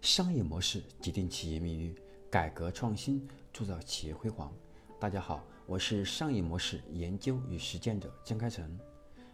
商业模式决定企业命运，改革创新铸造企业辉煌。大家好，我是商业模式研究与实践者江开成，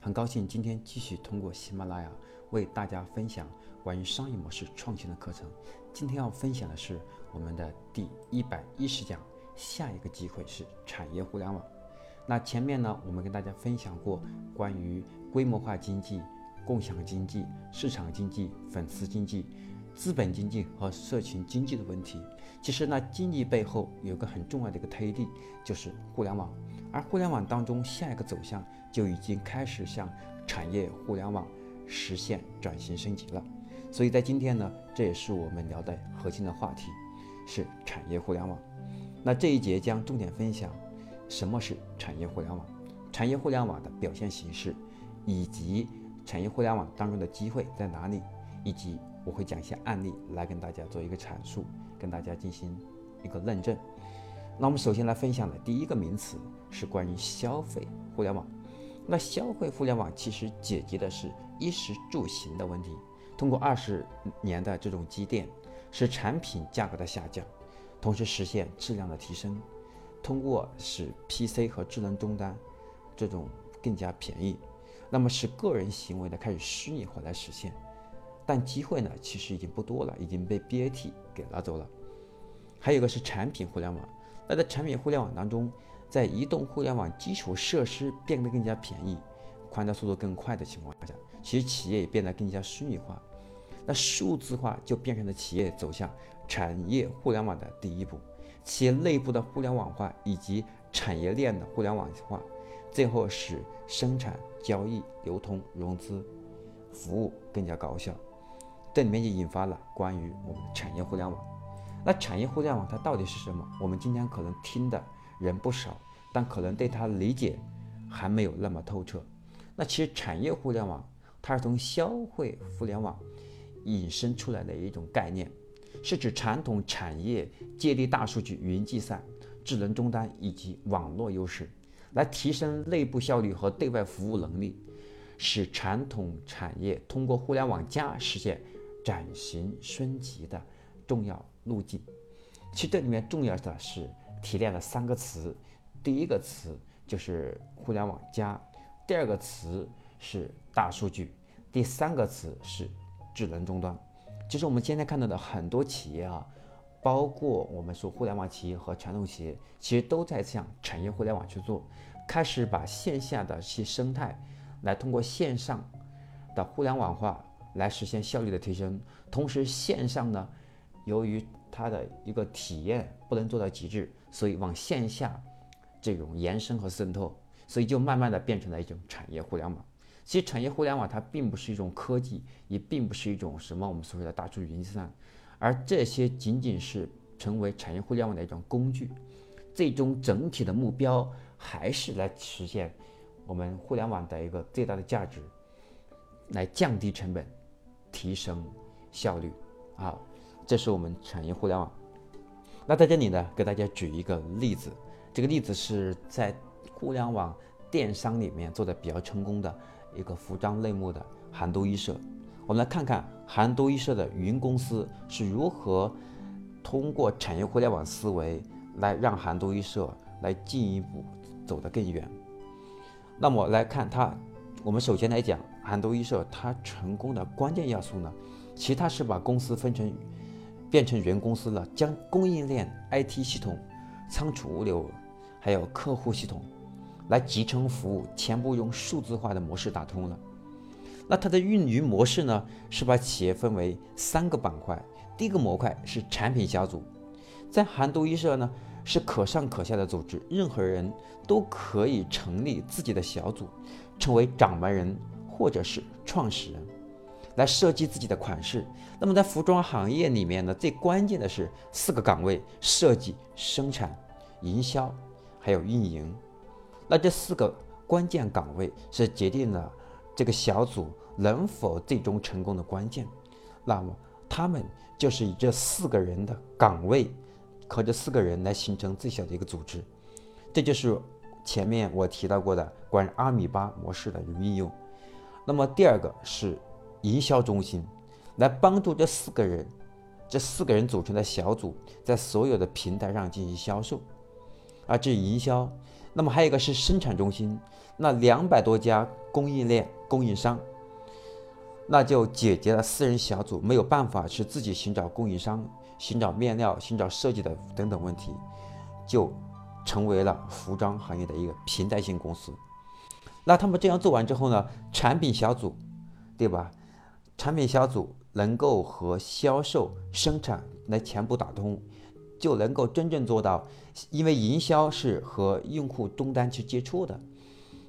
很高兴今天继续通过喜马拉雅为大家分享关于商业模式创新的课程。今天要分享的是我们的第一百一十讲，下一个机会是产业互联网。那前面呢，我们跟大家分享过关于规模化经济、共享经济、市场经济、粉丝经济。资本经济和社群经济的问题，其实呢，经济背后有个很重要的一个推力，就是互联网。而互联网当中，下一个走向就已经开始向产业互联网实现转型升级了。所以在今天呢，这也是我们聊的核心的话题，是产业互联网。那这一节将重点分享什么是产业互联网，产业互联网的表现形式，以及产业互联网当中的机会在哪里，以及。我会讲一些案例来跟大家做一个阐述，跟大家进行一个论证。那我们首先来分享的第一个名词是关于消费互联网。那消费互联网其实解决的是衣食住行的问题，通过二十年的这种积淀，使产品价格的下降，同时实现质量的提升，通过使 PC 和智能终端这种更加便宜，那么使个人行为的开始虚拟化来实现。但机会呢，其实已经不多了，已经被 BAT 给拿走了。还有一个是产品互联网，那在产品互联网当中，在移动互联网基础设施变得更加便宜、宽带速度更快的情况下，其实企业也变得更加虚拟化。那数字化就变成了企业走向产业互联网的第一步，企业内部的互联网化以及产业链的互联网化，最后使生产、交易、流通、融资、服务更加高效。这里面就引发了关于我们的产业互联网。那产业互联网它到底是什么？我们今天可能听的人不少，但可能对它理解还没有那么透彻。那其实产业互联网它是从消费互联网引申出来的一种概念，是指传统产业借力大数据、云计算、智能终端以及网络优势，来提升内部效率和对外服务能力，使传统产业通过互联网加实现。转型升级的重要路径，其实这里面重要的是提炼了三个词，第一个词就是互联网加，第二个词是大数据，第三个词是智能终端。其实我们今天看到的很多企业啊，包括我们说互联网企业和传统企业，其实都在向产业互联网去做，开始把线下的一些生态，来通过线上的互联网化。来实现效率的提升，同时线上呢，由于它的一个体验不能做到极致，所以往线下这种延伸和渗透，所以就慢慢的变成了一种产业互联网。其实产业互联网它并不是一种科技，也并不是一种什么我们所谓的大数据云计算，而这些仅仅是成为产业互联网的一种工具，最终整体的目标还是来实现我们互联网的一个最大的价值，来降低成本。提升效率，好，这是我们产业互联网。那在这里呢，给大家举一个例子，这个例子是在互联网电商里面做的比较成功的一个服装类目的韩都衣舍。我们来看看韩都衣舍的云公司是如何通过产业互联网思维来让韩都衣舍来进一步走得更远。那么来看它。我们首先来讲，韩都衣舍它成功的关键要素呢，其他是把公司分成变成原公司了，将供应链、IT 系统、仓储物流，还有客户系统来集成服务，全部用数字化的模式打通了。那它的运营模式呢，是把企业分为三个板块，第一个模块是产品小组，在韩都衣舍呢是可上可下的组织，任何人都可以成立自己的小组。成为掌门人或者是创始人，来设计自己的款式。那么在服装行业里面呢，最关键的是四个岗位：设计、生产、营销，还有运营。那这四个关键岗位是决定了这个小组能否最终成功的关键。那么他们就是以这四个人的岗位和这四个人来形成最小的一个组织。这就是。前面我提到过的关于阿米巴模式的运用，那么第二个是营销中心，来帮助这四个人这四个人组成的小组，在所有的平台上进行销售，啊，这是营销。那么还有一个是生产中心，那两百多家供应链供应商，那就解决了四人小组没有办法是自己寻找供应商、寻找面料、寻找设计的等等问题，就成为了服装行业的一个平台性公司。那他们这样做完之后呢，产品小组，对吧？产品小组。能够和销售、生产来全部打通，就能够真正做到，因为营销是和用户终端去接触的，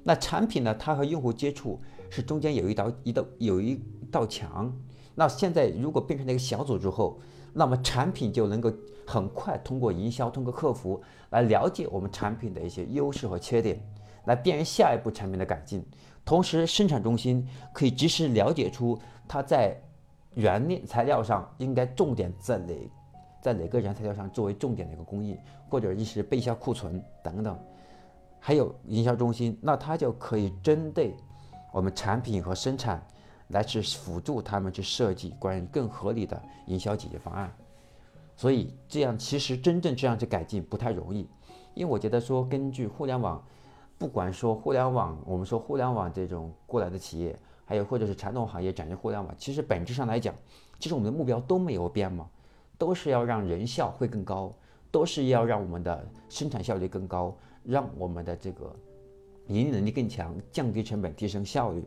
那产品呢，它和用户接触是中间有一道一道有一道墙。那现在如果变成了一个小组之后，那么产品就能够很快通过营销、通过客服来了解我们产品的一些优势和缺点，来便于下一步产品的改进。同时，生产中心可以及时了解出它在原料材料上应该重点在哪，在哪个原材料上作为重点的一个工艺，或者一时备销库存等等，还有营销中心，那它就可以针对我们产品和生产来去辅助他们去设计关于更合理的营销解决方案。所以这样其实真正这样去改进不太容易，因为我觉得说根据互联网，不管说互联网，我们说互联网这种过来的企业。还有或者是传统行业展示互联网，其实本质上来讲，其实我们的目标都没有变嘛，都是要让人效会更高，都是要让我们的生产效率更高，让我们的这个盈利能力更强，降低成本，提升效率。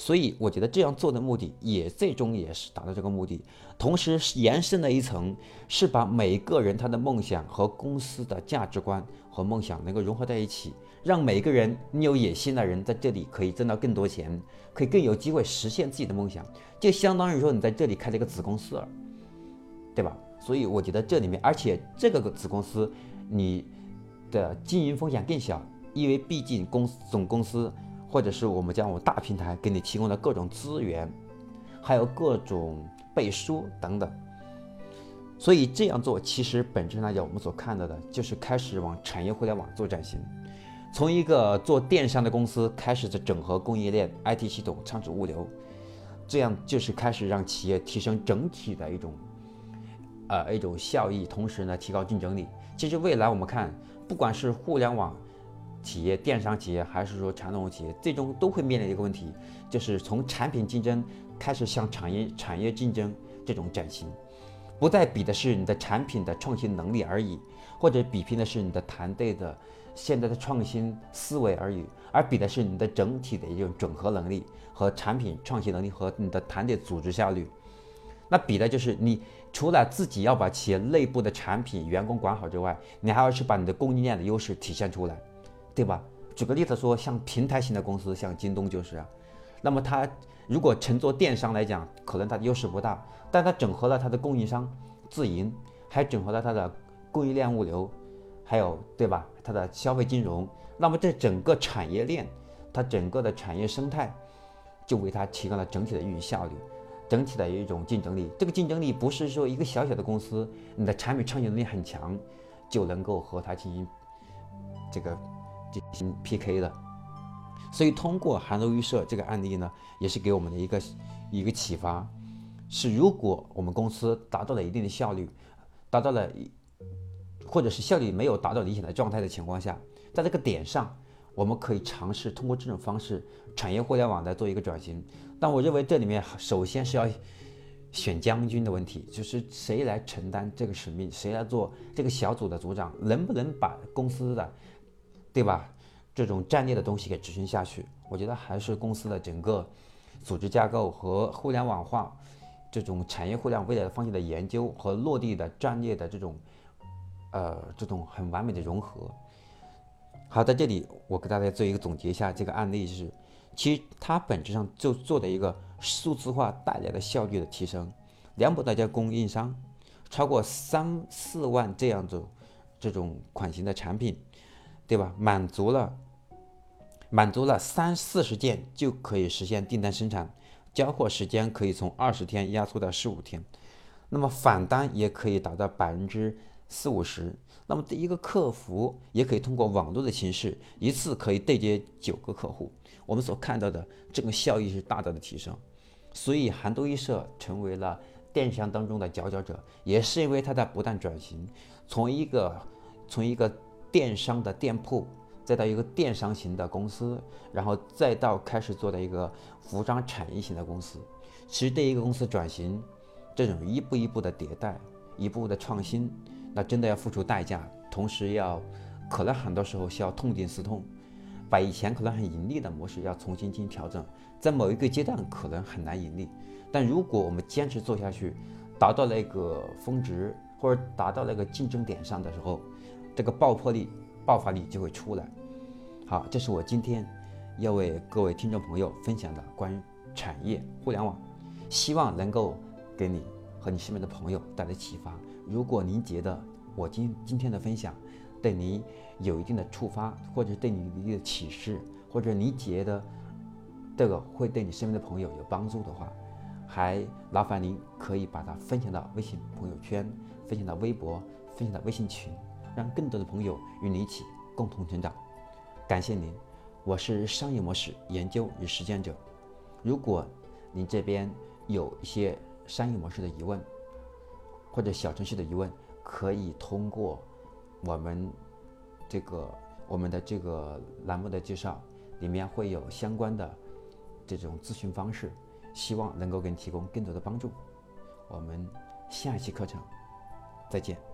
所以我觉得这样做的目的也最终也是达到这个目的，同时延伸了一层，是把每个人他的梦想和公司的价值观和梦想能够融合在一起。让每个人，你有野心的人在这里可以挣到更多钱，可以更有机会实现自己的梦想，就相当于说你在这里开了一个子公司了，对吧？所以我觉得这里面，而且这个子公司你的经营风险更小，因为毕竟公司总公司或者是我们将我大平台给你提供的各种资源，还有各种背书等等，所以这样做其实本质上来讲，我们所看到的就是开始往产业互联网做转型。从一个做电商的公司开始，在整合供应链、IT 系统、仓储物流，这样就是开始让企业提升整体的一种，呃，一种效益，同时呢，提高竞争力。其实未来我们看，不管是互联网企业、电商企业，还是说传统企业，最终都会面临一个问题，就是从产品竞争开始向产业产业竞争这种转型，不再比的是你的产品的创新能力而已，或者比拼的是你的团队的。现在的创新思维而已，而比的是你的整体的一种整合能力和产品创新能力和你的团队组织效率。那比的就是你除了自己要把企业内部的产品、员工管好之外，你还要去把你的供应链的优势体现出来，对吧？举个例子说，像平台型的公司，像京东就是。那么它如果乘坐电商来讲，可能它的优势不大，但它整合了它的供应商自营，还整合了它的供应链物流。还有对吧？它的消费金融，那么这整个产业链，它整个的产业生态，就为它提高了整体的运营效率，整体的一种竞争力。这个竞争力不是说一个小小的公司，你的产品创新能力很强，就能够和它进行这个进行 PK 的。所以通过韩州预设这个案例呢，也是给我们的一个一个启发，是如果我们公司达到了一定的效率，达到了一。或者是效率没有达到理想的状态的情况下，在这个点上，我们可以尝试通过这种方式，产业互联网来做一个转型。但我认为这里面首先是要选将军的问题，就是谁来承担这个使命，谁来做这个小组的组长，能不能把公司的，对吧？这种战略的东西给执行下去。我觉得还是公司的整个组织架构和互联网化这种产业互联网未来的方向的研究和落地的战略的这种。呃，这种很完美的融合。好，在这里我给大家做一个总结一下，这个案例是，其实它本质上就做的一个数字化带来的效率的提升，两百多家供应商，超过三四万这样子这种款型的产品，对吧？满足了满足了三四十件就可以实现订单生产，交货时间可以从二十天压缩到十五天，那么返单也可以达到百分之。四五十，那么第一个客服也可以通过网络的形式，一次可以对接九个客户。我们所看到的这个效益是大大的提升，所以韩都衣舍成为了电商当中的佼佼者，也是因为他在不断转型，从一个从一个电商的店铺，再到一个电商型的公司，然后再到开始做的一个服装产业型的公司。其实对一个公司转型，这种一步一步的迭代，一步步的创新，那真的要付出代价，同时要可能很多时候需要痛定思痛，把以前可能很盈利的模式要重新进行调整，在某一个阶段可能很难盈利。但如果我们坚持做下去，达到那个峰值或者达到那个竞争点上的时候，这个爆破力、爆发力就会出来。好，这是我今天要为各位听众朋友分享的关于产业互联网，希望能够给你和你身边的朋友带来启发。如果您觉得我今今天的分享对您有一定的触发，或者对你一定的启示，或者你觉得这个会对你身边的朋友有帮助的话，还劳烦您可以把它分享到微信朋友圈，分享到微博，分享到微信群，让更多的朋友与你一起共同成长。感谢您，我是商业模式研究与实践者。如果您这边有一些商业模式的疑问，或者小程序的疑问，可以通过我们这个我们的这个栏目的介绍，里面会有相关的这种咨询方式。希望能够给你提供更多的帮助。我们下一期课程再见。